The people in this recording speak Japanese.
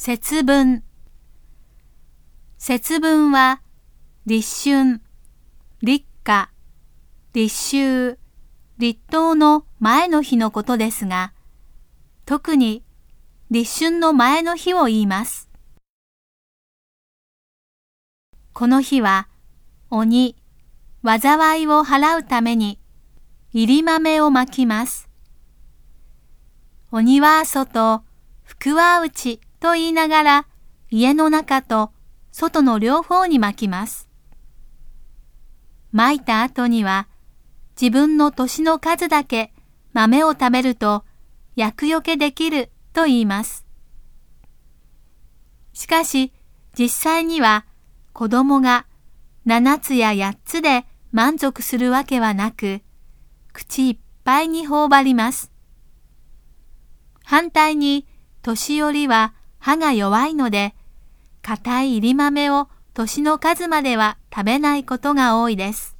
節分。節分は、立春、立夏、立秋、立冬の前の日のことですが、特に立春の前の日を言います。この日は、鬼、災いを払うために、入り豆をまきます。鬼は外、福は内と言いながら、家の中と外の両方にまきます。まいた後には、自分の年の数だけ豆を食べると、厄除けできると言います。しかし、実際には子供が7つや8つで満足するわけはなく、口いっぱいに頬張ります。反対に、年寄りは歯が弱いので、硬い入り豆を年の数までは食べないことが多いです。